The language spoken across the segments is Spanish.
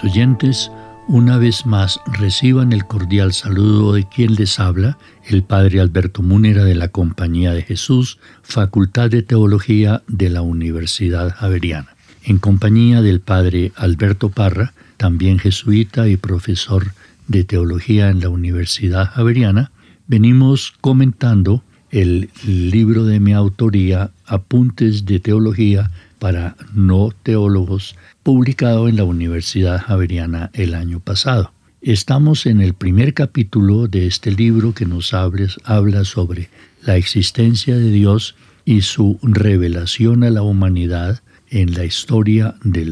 Oyentes, una vez más reciban el cordial saludo de quien les habla, el Padre Alberto Múnera de la Compañía de Jesús, Facultad de Teología de la Universidad Javeriana, en compañía del Padre Alberto Parra, también jesuita y profesor de Teología en la Universidad Javeriana, venimos comentando el libro de mi autoría, Apuntes de Teología para no teólogos, publicado en la Universidad Javeriana el año pasado. Estamos en el primer capítulo de este libro que nos habla sobre la existencia de Dios y su revelación a la humanidad en la historia de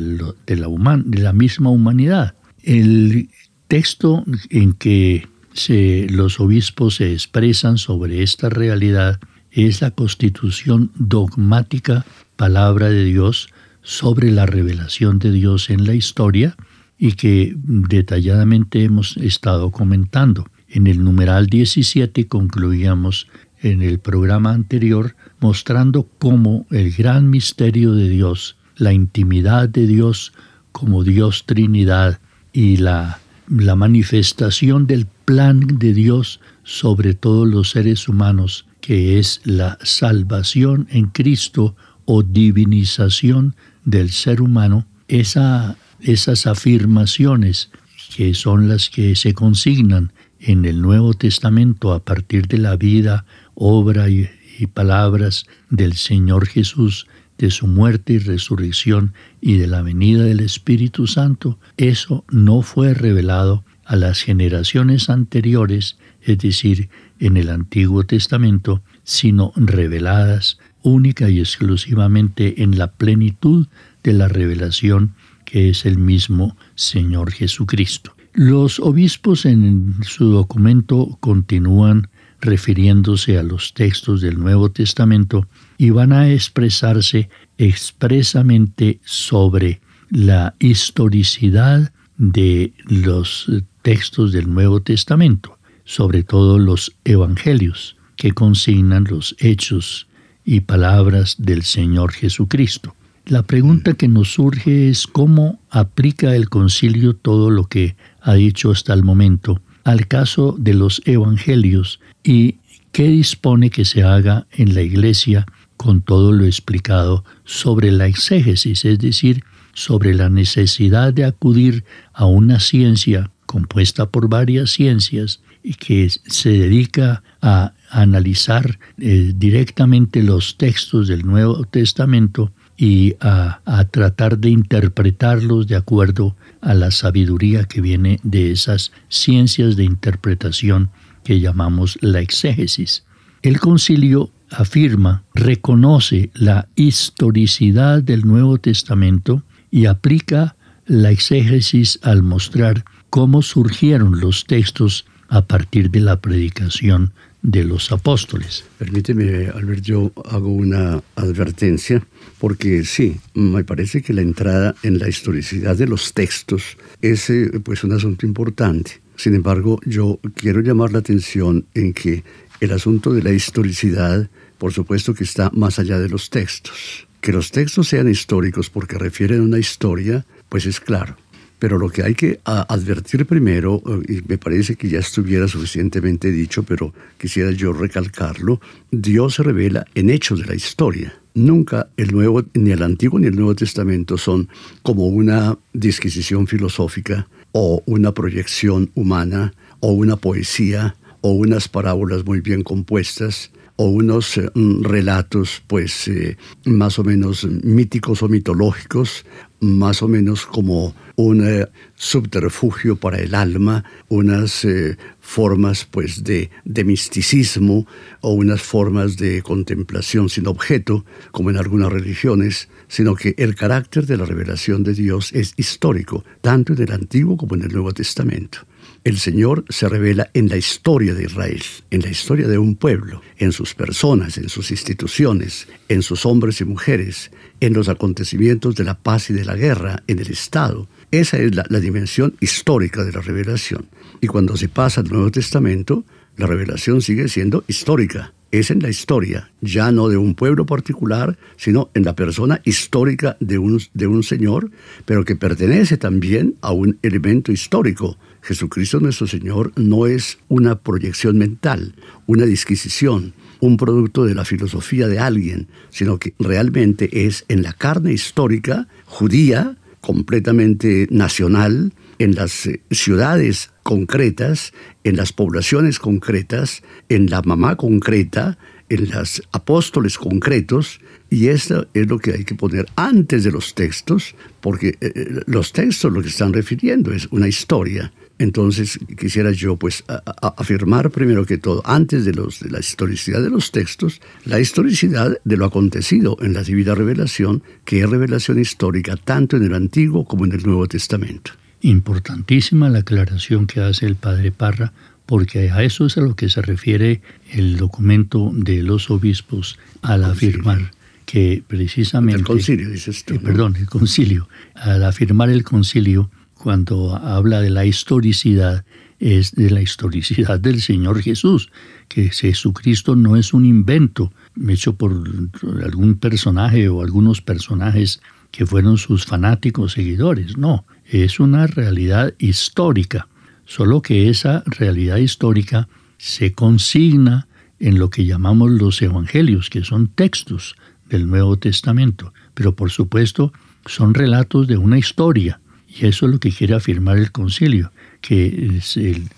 la misma humanidad. El texto en que los obispos se expresan sobre esta realidad es la constitución dogmática palabra de Dios sobre la revelación de Dios en la historia y que detalladamente hemos estado comentando. En el numeral 17 concluíamos en el programa anterior mostrando cómo el gran misterio de Dios, la intimidad de Dios como Dios Trinidad y la, la manifestación del plan de Dios sobre todos los seres humanos, que es la salvación en Cristo o divinización del ser humano, esas afirmaciones que son las que se consignan en el Nuevo Testamento a partir de la vida, obra y, y palabras del Señor Jesús, de su muerte y resurrección y de la venida del Espíritu Santo, eso no fue revelado a las generaciones anteriores, es decir, en el Antiguo Testamento, sino reveladas única y exclusivamente en la plenitud de la revelación que es el mismo Señor Jesucristo. Los obispos en su documento continúan refiriéndose a los textos del Nuevo Testamento y van a expresarse expresamente sobre la historicidad de los textos del Nuevo Testamento, sobre todo los evangelios que consignan los hechos y palabras del Señor Jesucristo. La pregunta que nos surge es cómo aplica el concilio todo lo que ha dicho hasta el momento al caso de los evangelios y qué dispone que se haga en la iglesia con todo lo explicado sobre la exégesis, es decir, sobre la necesidad de acudir a una ciencia compuesta por varias ciencias y que se dedica a analizar eh, directamente los textos del Nuevo Testamento y a, a, tratar de interpretarlos de acuerdo a la sabiduría que viene de esas ciencias de interpretación que llamamos la exégesis. El concilio afirma, reconoce la historicidad del Nuevo Testamento y aplica la exégesis al mostrar cómo surgieron los textos a partir de la predicación de los apóstoles. Permíteme, Albert, yo hago una advertencia, porque sí, me parece que la entrada en la historicidad de los textos es eh, pues un asunto importante. Sin embargo, yo quiero llamar la atención en que el asunto de la historicidad, por supuesto que está más allá de los textos. Que los textos sean históricos porque refieren a una historia, pues es claro. Pero lo que hay que advertir primero, eh, y me parece que ya estuviera suficientemente dicho, pero quisiera yo recalcarlo, Dios se revela en hechos de la historia. Nunca el Nuevo, ni el Antiguo ni el Nuevo Testamento son como una disquisición filosófica o una proyección humana o una poesía o unas parábolas muy bien compuestas o unos eh, mm, relatos pues eh, más o menos míticos o mitológicos, más o menos como un eh, subterfugio para el alma, unas formas pues de, misticismo o unas formas de contemplación sin objeto, como en algunas religiones, sino que el carácter de la revelación de Dios es histórico, tanto en el Antiguo como en el Nuevo Testamento. El Señor se revela en la historia de Israel, en la historia de un pueblo, en sus personas, en sus instituciones, en sus hombres y mujeres, en los acontecimientos de la paz y de la guerra, en el Estado. Esa es la, dimensión histórica de la revelación. Y cuando se pasa al Nuevo Testamento, la revelación sigue siendo histórica. Es en la historia, ya no de un pueblo particular, sino en la persona histórica de un, de un Señor, pero que pertenece también a un elemento histórico, Jesucristo nuestro Señor no es una proyección mental, una disquisición, un producto de la filosofía de alguien, sino que realmente es en la carne histórica judía, completamente nacional, en las eh, ciudades concretas, en las poblaciones concretas, en la mamá concreta, en los apóstoles concretos, y esto es lo que hay que poner antes de los textos, porque eh, eh, los textos lo que están refiriendo es una historia, entonces quisiera yo pues afirmar primero que todo, antes de, los, de la historicidad de los textos, la historicidad de lo acontecido en la divina revelación, que es revelación histórica tanto en el Antiguo como en el Nuevo Testamento. Importantísima la aclaración que hace el padre Parra, porque a eso es a lo que se refiere el documento de los obispos al afirmar que precisamente... El concilio, dices tú. Perdón, el concilio. Al afirmar el concilio cuando habla de la historicidad, es de la historicidad del Señor Jesús, que Jesucristo no es un invento hecho por algún personaje o algunos personajes que fueron sus fanáticos seguidores, no, es una realidad histórica, solo que esa realidad histórica se consigna en lo que llamamos los evangelios, que son textos del Nuevo Testamento, pero por supuesto son relatos de una historia, y eso es lo que quiere afirmar el concilio, que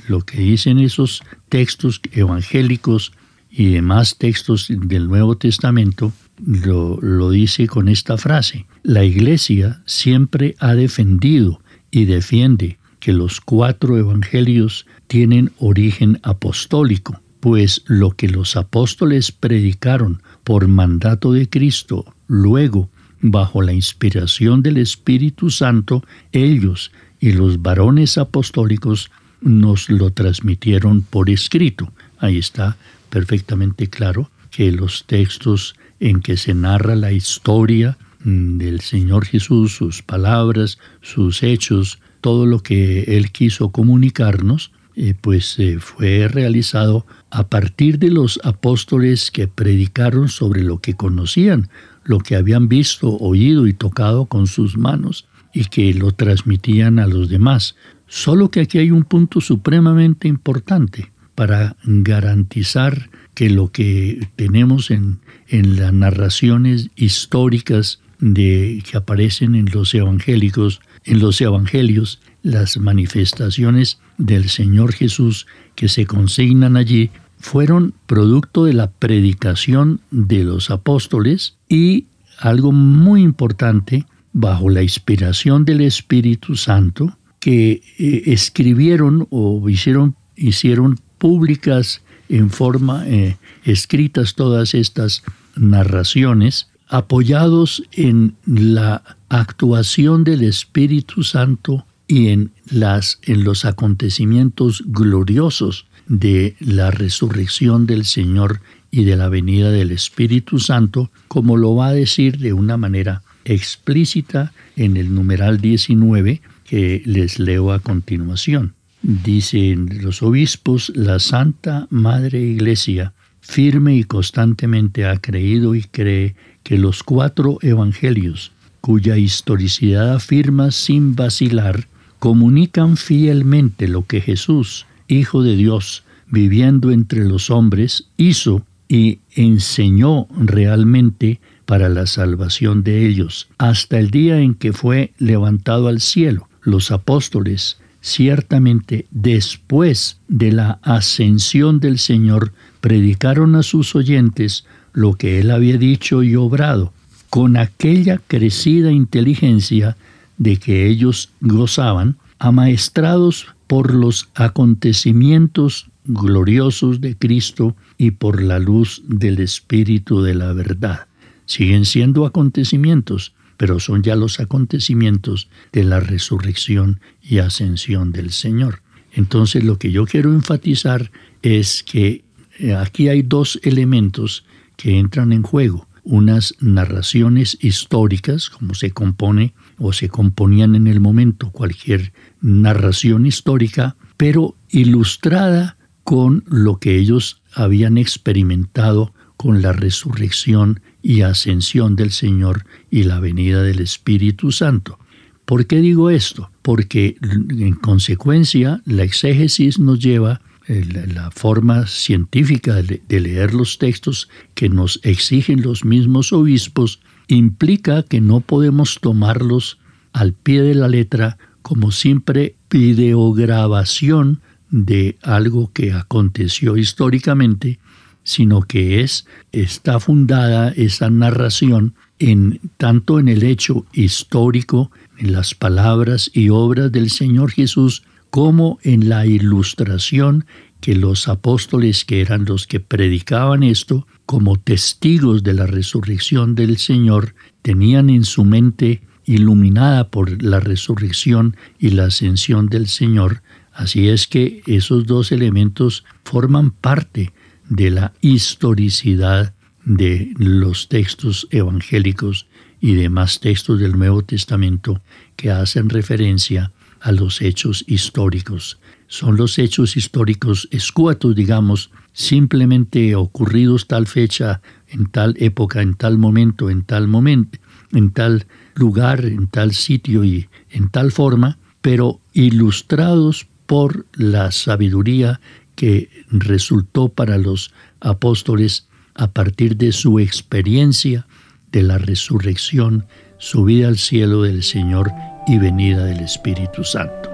lo que dicen esos textos evangélicos y demás textos del Nuevo Testamento, lo, lo dice con esta frase. La Iglesia siempre ha defendido y defiende que los cuatro evangelios tienen origen apostólico, pues lo que los apóstoles predicaron por mandato de Cristo luego bajo la inspiración del Espíritu Santo, ellos y los varones apostólicos nos lo transmitieron por escrito. Ahí está perfectamente claro que los textos en que se narra la historia mm, del Señor Jesús, sus palabras, sus hechos, todo lo que Él quiso comunicarnos, eh, pues eh, fue realizado a partir de los apóstoles que predicaron sobre lo que conocían, lo que habían visto, oído y tocado con sus manos y que lo transmitían a los demás. Solo que aquí hay un punto supremamente importante para garantizar que lo que tenemos en, en las narraciones históricas de, que aparecen en los evangélicos, en los evangelios, las manifestaciones del Señor Jesús que se consignan allí fueron producto de la predicación de los apóstoles y algo muy importante, bajo la inspiración del Espíritu Santo, que eh, escribieron o hicieron, hicieron públicas en forma, eh, escritas todas estas narraciones, apoyados en la actuación del Espíritu Santo y en, las, en los acontecimientos gloriosos de la resurrección del Señor y de la venida del Espíritu Santo, como lo va a decir de una manera explícita en el numeral 19 que les leo a continuación. Dicen los obispos, la Santa Madre Iglesia firme y constantemente ha creído y cree que los cuatro evangelios, cuya historicidad afirma sin vacilar, comunican fielmente lo que Jesús, Hijo de Dios, viviendo entre los hombres, hizo y enseñó realmente para la salvación de ellos, hasta el día en que fue levantado al cielo. Los apóstoles, ciertamente después de la ascensión del Señor, predicaron a sus oyentes lo que él había dicho y obrado, con aquella crecida inteligencia de que ellos gozaban, amaestrados por los acontecimientos gloriosos de Cristo y por la luz del Espíritu de la verdad. Siguen siendo acontecimientos, pero son ya los acontecimientos de la resurrección y ascensión del Señor. Entonces lo que yo quiero enfatizar es que eh, aquí hay dos elementos que entran en juego. Unas narraciones históricas, como se compone o se componían en el momento cualquier narración histórica, pero ilustrada con lo que ellos habían experimentado con la resurrección y ascensión del Señor y la venida del Espíritu Santo. ¿Por qué digo esto? Porque en consecuencia la exégesis nos lleva, eh, la forma científica de leer los textos que nos exigen los mismos obispos, implica que no podemos tomarlos al pie de la letra como simple videograbación de algo que aconteció históricamente, sino que es está fundada esa narración en tanto en el hecho histórico, en las palabras y obras del Señor Jesús, como en la ilustración que los apóstoles, que eran los que predicaban esto, como testigos de la resurrección del Señor, tenían en su mente iluminada por la resurrección y la ascensión del Señor, Así es que esos dos elementos forman parte de la historicidad de los textos evangélicos y demás textos del Nuevo Testamento que hacen referencia a los hechos históricos. Son los hechos históricos escuatos, digamos, simplemente ocurridos tal fecha, en tal época, en tal momento, en tal momento, en tal lugar, en tal sitio y en tal forma, pero ilustrados por la sabiduría que resultó para los apóstoles a partir de su experiencia de la resurrección, subida al cielo del Señor y venida del Espíritu Santo.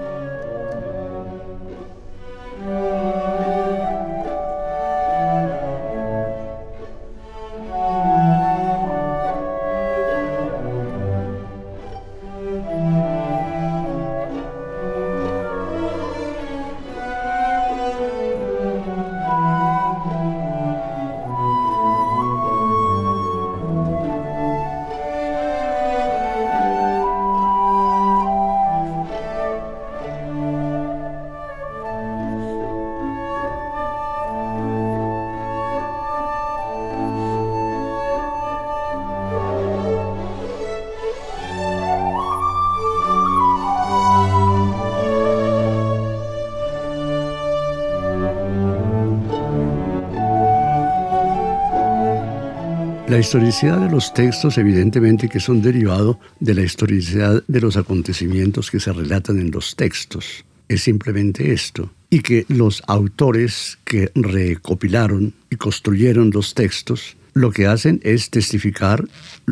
La historicidad de los textos evidentemente que son derivado de la historicidad de los acontecimientos que se relatan en los textos. Es simplemente esto. Y que los autores que recopilaron y construyeron los textos lo que hacen es testificar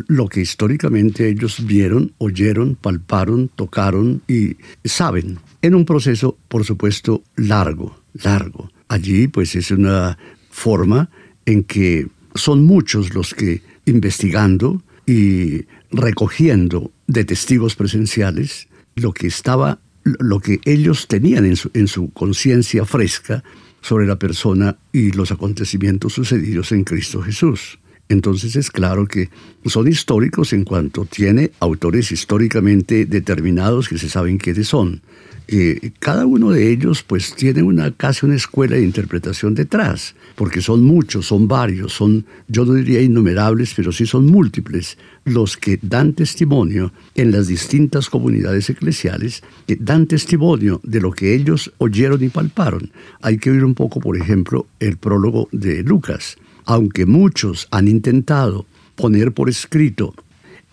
lo que históricamente ellos vieron, oyeron, palparon, tocaron y saben, en un proceso, por supuesto, largo, largo. Allí, pues, es una forma en que son muchos los que investigando y recogiendo de testigos presenciales lo que estaba, lo que ellos tenían en su, en su conciencia fresca sobre la persona y los acontecimientos sucedidos en Cristo Jesús. Entonces es claro que son históricos en cuanto tiene autores históricamente determinados que se saben quiénes son. Eh, cada uno de ellos pues tiene una casi una escuela de interpretación detrás, porque son muchos, son varios, son, yo no diría innumerables, pero sí son múltiples los que dan testimonio en las distintas comunidades eclesiales, que dan testimonio de lo que ellos oyeron y palparon. Hay que oír un poco, por ejemplo, el prólogo de Lucas. Aunque muchos han intentado poner por escrito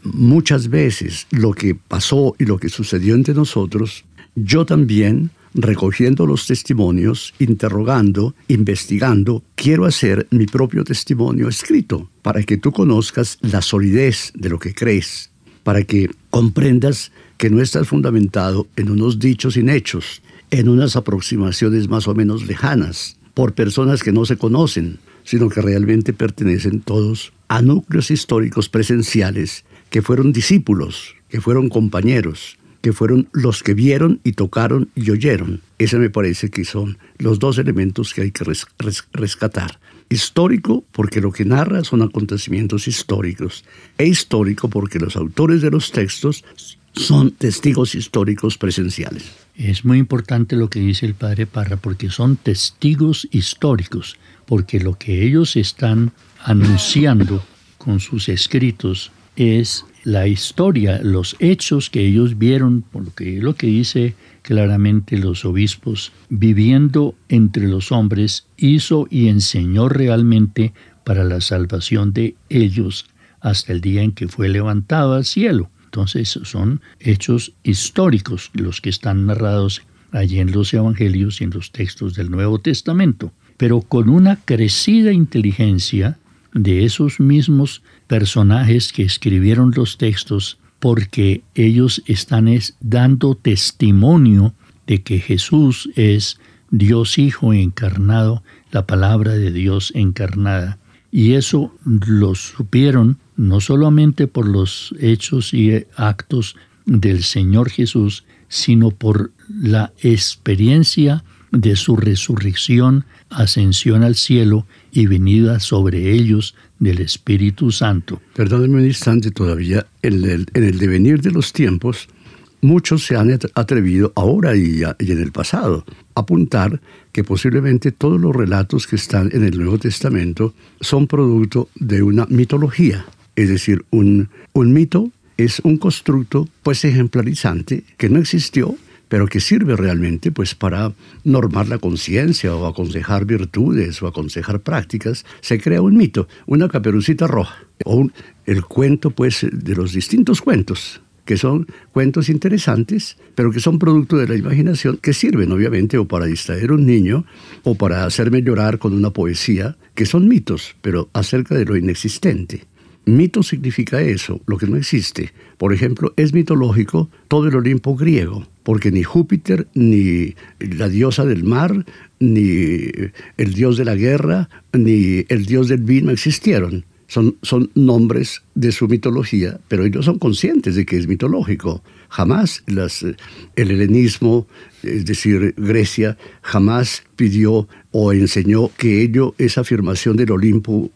muchas veces lo que pasó y lo que sucedió entre nosotros, yo también, recogiendo los testimonios, interrogando, investigando, quiero hacer mi propio testimonio escrito, para que tú conozcas la solidez de lo que crees, para que comprendas que no estás fundamentado en unos dichos sin hechos, en unas aproximaciones más o menos lejanas, por personas que no se conocen, sino que realmente pertenecen todos a núcleos históricos presenciales que fueron discípulos, que fueron compañeros, que fueron los que vieron y tocaron y oyeron. Ese me parece que son los dos elementos que hay que rescatar. Histórico porque lo que narra son acontecimientos históricos e histórico porque los autores de los textos son testigos históricos presenciales. Es muy importante lo que dice el padre Parra porque son testigos históricos, porque lo que ellos están anunciando con sus escritos es la historia, los hechos que ellos vieron, por lo que, lo que dice claramente los obispos, viviendo entre los hombres, hizo y enseñó realmente para la salvación de ellos hasta el día en que fue levantado al cielo. Entonces son hechos históricos los que están narrados allí en los evangelios y en los textos del Nuevo Testamento, pero con una crecida inteligencia de esos mismos personajes que escribieron los textos porque ellos están dando testimonio de que Jesús es Dios Hijo encarnado, la palabra de Dios encarnada. Y eso lo supieron no solamente por los hechos y actos del Señor Jesús, sino por la experiencia de su resurrección, ascensión al cielo y venida sobre ellos del Espíritu Santo. Perdóneme un instante todavía, en el, en el devenir de los tiempos, muchos se han atrevido ahora y, y, en el pasado a apuntar que posiblemente todos los relatos que están en el Nuevo Testamento son producto de una mitología, es decir, un, un mito es un constructo pues ejemplarizante que no existió pero que sirve realmente pues para normar la conciencia o aconsejar virtudes o aconsejar prácticas, se crea un mito, una caperucita roja, o el cuento pues de los distintos cuentos que son cuentos interesantes, pero que son producto de la imaginación, que sirven obviamente o para distraer a un niño o para hacerme llorar con una poesía, que son mitos, pero acerca de lo inexistente. Mito significa eso, lo que no existe. Por ejemplo, es mitológico todo el Olimpo griego, porque ni Júpiter, ni la diosa del mar, ni el dios de la guerra, ni el dios del vino existieron. Son, son, nombres de su mitología, pero ellos son conscientes de que es mitológico. Jamás las, el helenismo, es decir, Grecia, jamás pidió o enseñó que ello, esa afirmación del Olimpo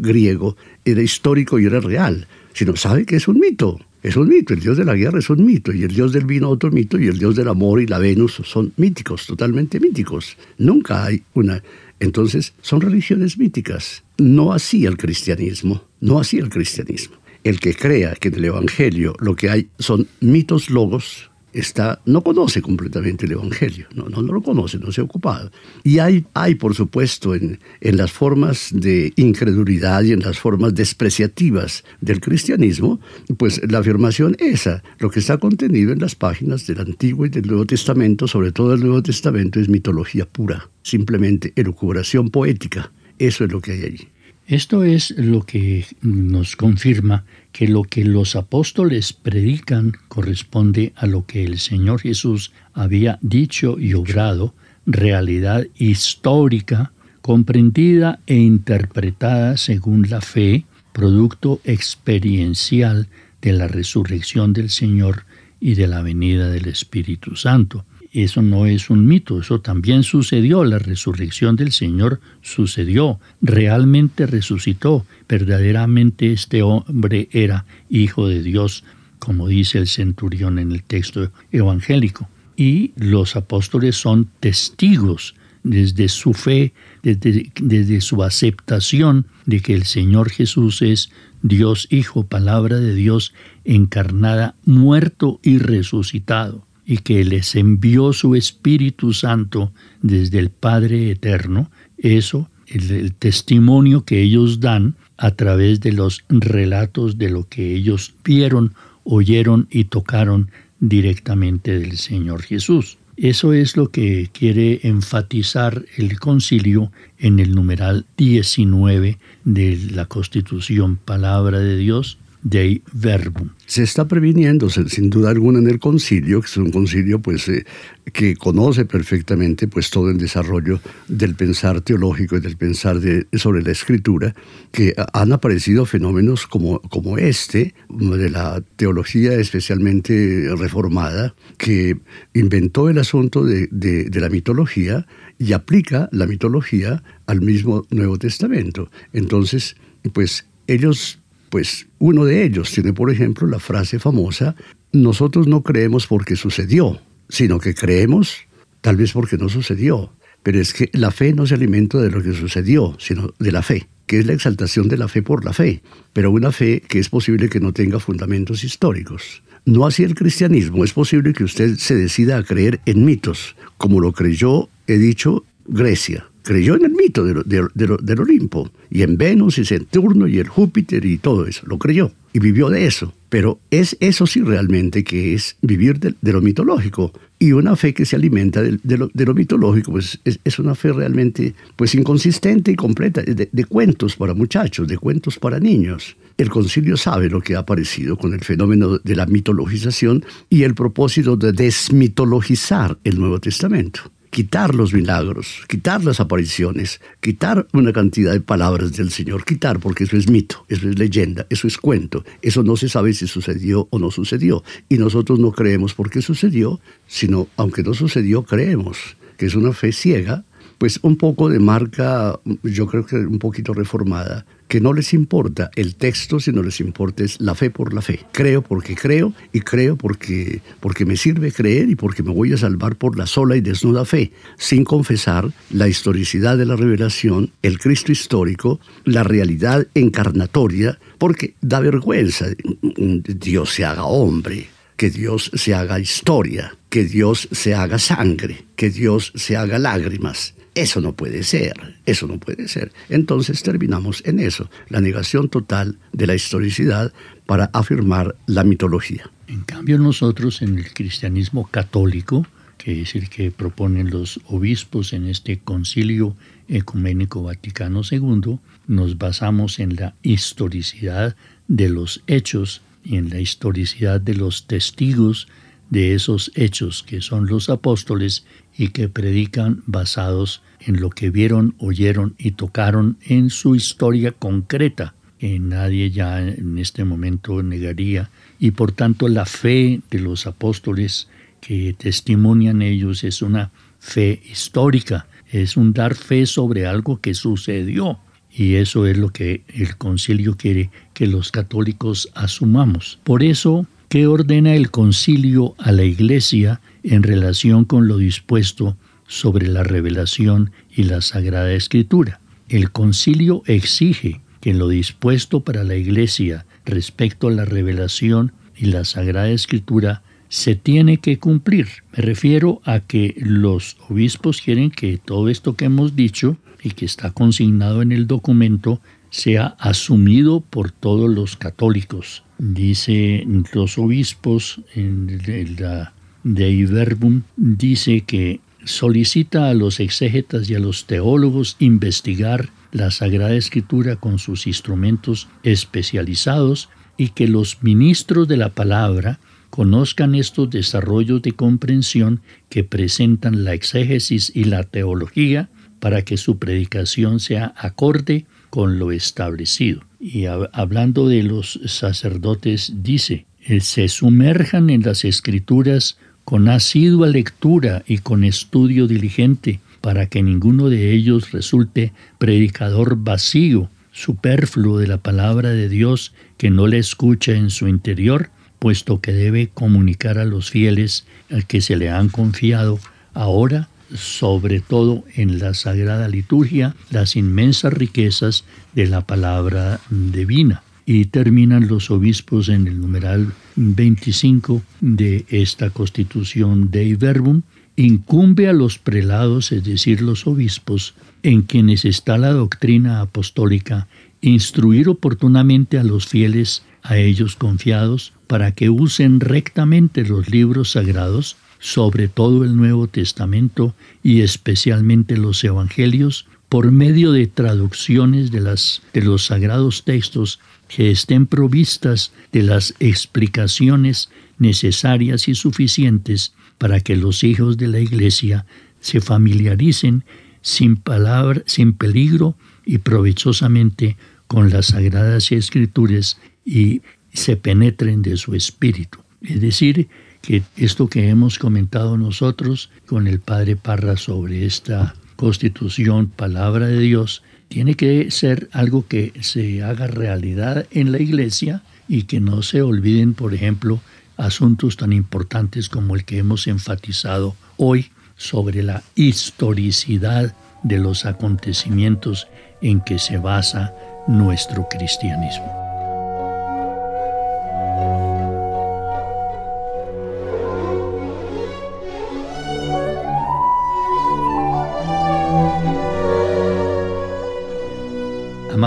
griego, era histórico y era real, sino sabe que es un mito. Es un mito, el dios de la guerra es un mito, y el dios del vino otro mito, y el dios del amor y la Venus son míticos, totalmente míticos. Nunca hay una... Entonces, son religiones míticas. No así el cristianismo, no así el cristianismo. El que crea que en el Evangelio lo que hay son mitos logos, está, no conoce completamente el Evangelio, no, no, lo conoce, no se ha ocupado. Y hay, hay por supuesto, en, en las formas de incredulidad y en las formas despreciativas del cristianismo, pues la afirmación esa, lo que está contenido en las páginas del Antiguo y del Nuevo Testamento, sobre todo el Nuevo Testamento, es mitología pura, simplemente elucubración poética. Eso es lo que hay allí. Esto es lo que nos confirma que lo que los apóstoles predican corresponde a lo que el Señor Jesús había dicho y obrado, realidad histórica, comprendida e interpretada según la fe, producto experiencial de la resurrección del Señor y de la venida del Espíritu Santo eso no es un mito, eso también sucedió, la resurrección del Señor sucedió, realmente resucitó, verdaderamente este hombre era hijo de Dios, como dice el centurión en el texto evangélico. Y los apóstoles son testigos desde su fe, desde, su aceptación de que el Señor Jesús es Dios Hijo, palabra de Dios encarnada, muerto y resucitado y que les envió su Espíritu Santo desde el Padre Eterno, eso, el, el, testimonio que ellos dan a través de los relatos de lo que ellos vieron, oyeron y tocaron directamente del Señor Jesús. Eso es lo que quiere enfatizar el concilio en el numeral 19 de la Constitución Palabra de Dios Dei Verbum. Se está previniendo, sin duda alguna, en el concilio, que es un concilio pues, eh, que conoce perfectamente pues, todo el desarrollo del pensar teológico y del pensar de, sobre la escritura, que han aparecido fenómenos como, como este, de la teología especialmente reformada, que inventó el asunto de, de la mitología y aplica la mitología al mismo Nuevo Testamento. Entonces, pues ellos pues uno de ellos tiene, por ejemplo, la frase famosa, nosotros no creemos porque sucedió, sino que creemos tal vez porque no sucedió. Pero es que la fe no se alimenta de lo que sucedió, sino de la fe, que es la exaltación de la fe por la fe, pero una fe que es posible que no tenga fundamentos históricos. No así el cristianismo, es posible que usted se decida a creer en mitos, como lo creyó, he dicho, Grecia creyó en el mito del Olimpo, y en Venus y Saturno y el Júpiter y todo eso, lo creyó y vivió de eso. Pero es eso sí realmente que es vivir de, lo mitológico. Y una fe que se alimenta de, lo, mitológico, pues es, una fe realmente pues inconsistente y completa, de, cuentos para muchachos, de cuentos para niños. El concilio sabe lo que ha aparecido con el fenómeno de la mitologización y el propósito de desmitologizar el Nuevo Testamento quitar los milagros, quitar las apariciones, quitar una cantidad de palabras del Señor, quitar porque eso es mito, eso es leyenda, eso es cuento, eso no se sabe si sucedió o no sucedió. Y nosotros no creemos porque sucedió, sino aunque no sucedió, creemos, que es una fe ciega, pues un poco de marca, yo creo que un poquito reformada, que no les importa el texto, sino les importa es la fe por la fe. Creo porque creo y creo porque, porque me sirve creer y porque me voy a salvar por la sola y desnuda fe, sin confesar la historicidad de la revelación, el Cristo histórico, la realidad encarnatoria, porque da vergüenza Dios se haga hombre, que Dios se haga historia, que Dios se haga sangre, que Dios se haga lágrimas. Eso no puede ser, eso no puede ser. Entonces terminamos en eso, la negación total de la historicidad para afirmar la mitología. En cambio nosotros en el cristianismo católico, que es el que proponen los obispos en este concilio ecuménico Vaticano II, nos basamos en la historicidad de los hechos y en la historicidad de los testigos de esos hechos que son los apóstoles y que predican basados en lo que vieron, oyeron y tocaron en su historia concreta, que nadie ya en este momento negaría, y por tanto la fe de los apóstoles que testimonian ellos es una fe histórica, es un dar fe sobre algo que sucedió. Y eso es lo que el concilio quiere que los católicos asumamos. Por eso, ¿qué ordena el concilio a la iglesia en relación con lo dispuesto sobre la revelación y la Sagrada Escritura. El concilio exige que lo dispuesto para la Iglesia respecto a la revelación y la Sagrada Escritura se tiene que cumplir. Me refiero a que los obispos quieren que todo esto que hemos dicho y que está consignado en el documento sea asumido por todos los católicos. Dice los obispos en la Dei Verbum dice que solicita a los exégetas y a los teólogos investigar la Sagrada Escritura con sus instrumentos especializados y que los ministros de la palabra conozcan estos desarrollos de comprensión que presentan la exégesis y la teología para que su predicación sea acorde con lo establecido. Y hablando de los sacerdotes, dice, se sumerjan en las escrituras con asidua lectura y con estudio diligente, para que ninguno de ellos resulte predicador vacío, superfluo de la palabra de Dios que no le escucha en su interior, puesto que debe comunicar a los fieles al que se le han confiado ahora, sobre todo en la sagrada liturgia, las inmensas riquezas de la palabra divina. Y terminan los obispos en el numeral 25 de esta constitución de Verbum, incumbe a los prelados, es decir, los obispos, en quienes está la doctrina apostólica, instruir oportunamente a los fieles a ellos confiados para que usen rectamente los libros sagrados, sobre todo el Nuevo Testamento y especialmente los Evangelios, por medio de traducciones de, las, de los sagrados textos que estén provistas de las explicaciones necesarias y suficientes para que los hijos de la Iglesia se familiaricen sin, palabra, sin peligro y provechosamente con las sagradas escrituras y se penetren de su espíritu. Es decir, que esto que hemos comentado nosotros con el padre Parra sobre esta constitución, palabra de Dios, tiene que ser algo que se haga realidad en la iglesia y que no se olviden, por ejemplo, asuntos tan importantes como el que hemos enfatizado hoy sobre la historicidad de los acontecimientos en que se basa nuestro cristianismo.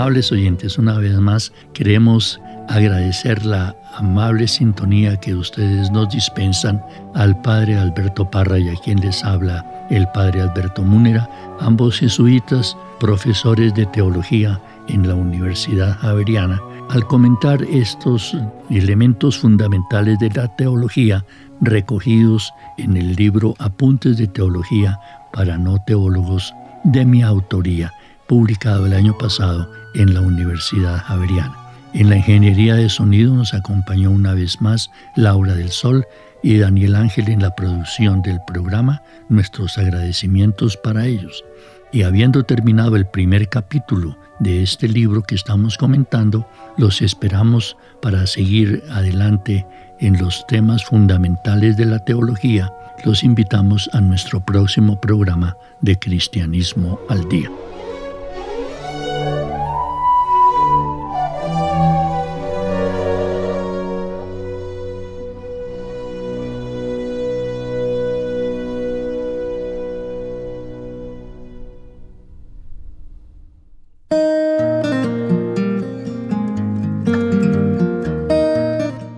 Amables oyentes, una vez más queremos agradecer la amable sintonía que ustedes nos dispensan al Padre Alberto Parra y a quien les habla el Padre Alberto Múnera, ambos jesuitas, profesores de teología en la Universidad Javeriana, al comentar estos elementos fundamentales de la teología recogidos en el libro Apuntes de Teología para no teólogos de mi autoría, publicado el año pasado en la Universidad Javeriana. En la ingeniería de sonido nos acompañó una vez más Laura del Sol y Daniel Ángel en la producción del programa. Nuestros agradecimientos para ellos. Y habiendo terminado el primer capítulo de este libro que estamos comentando, los esperamos para seguir adelante en los temas fundamentales de la teología. Los invitamos a nuestro próximo programa de Cristianismo al Día.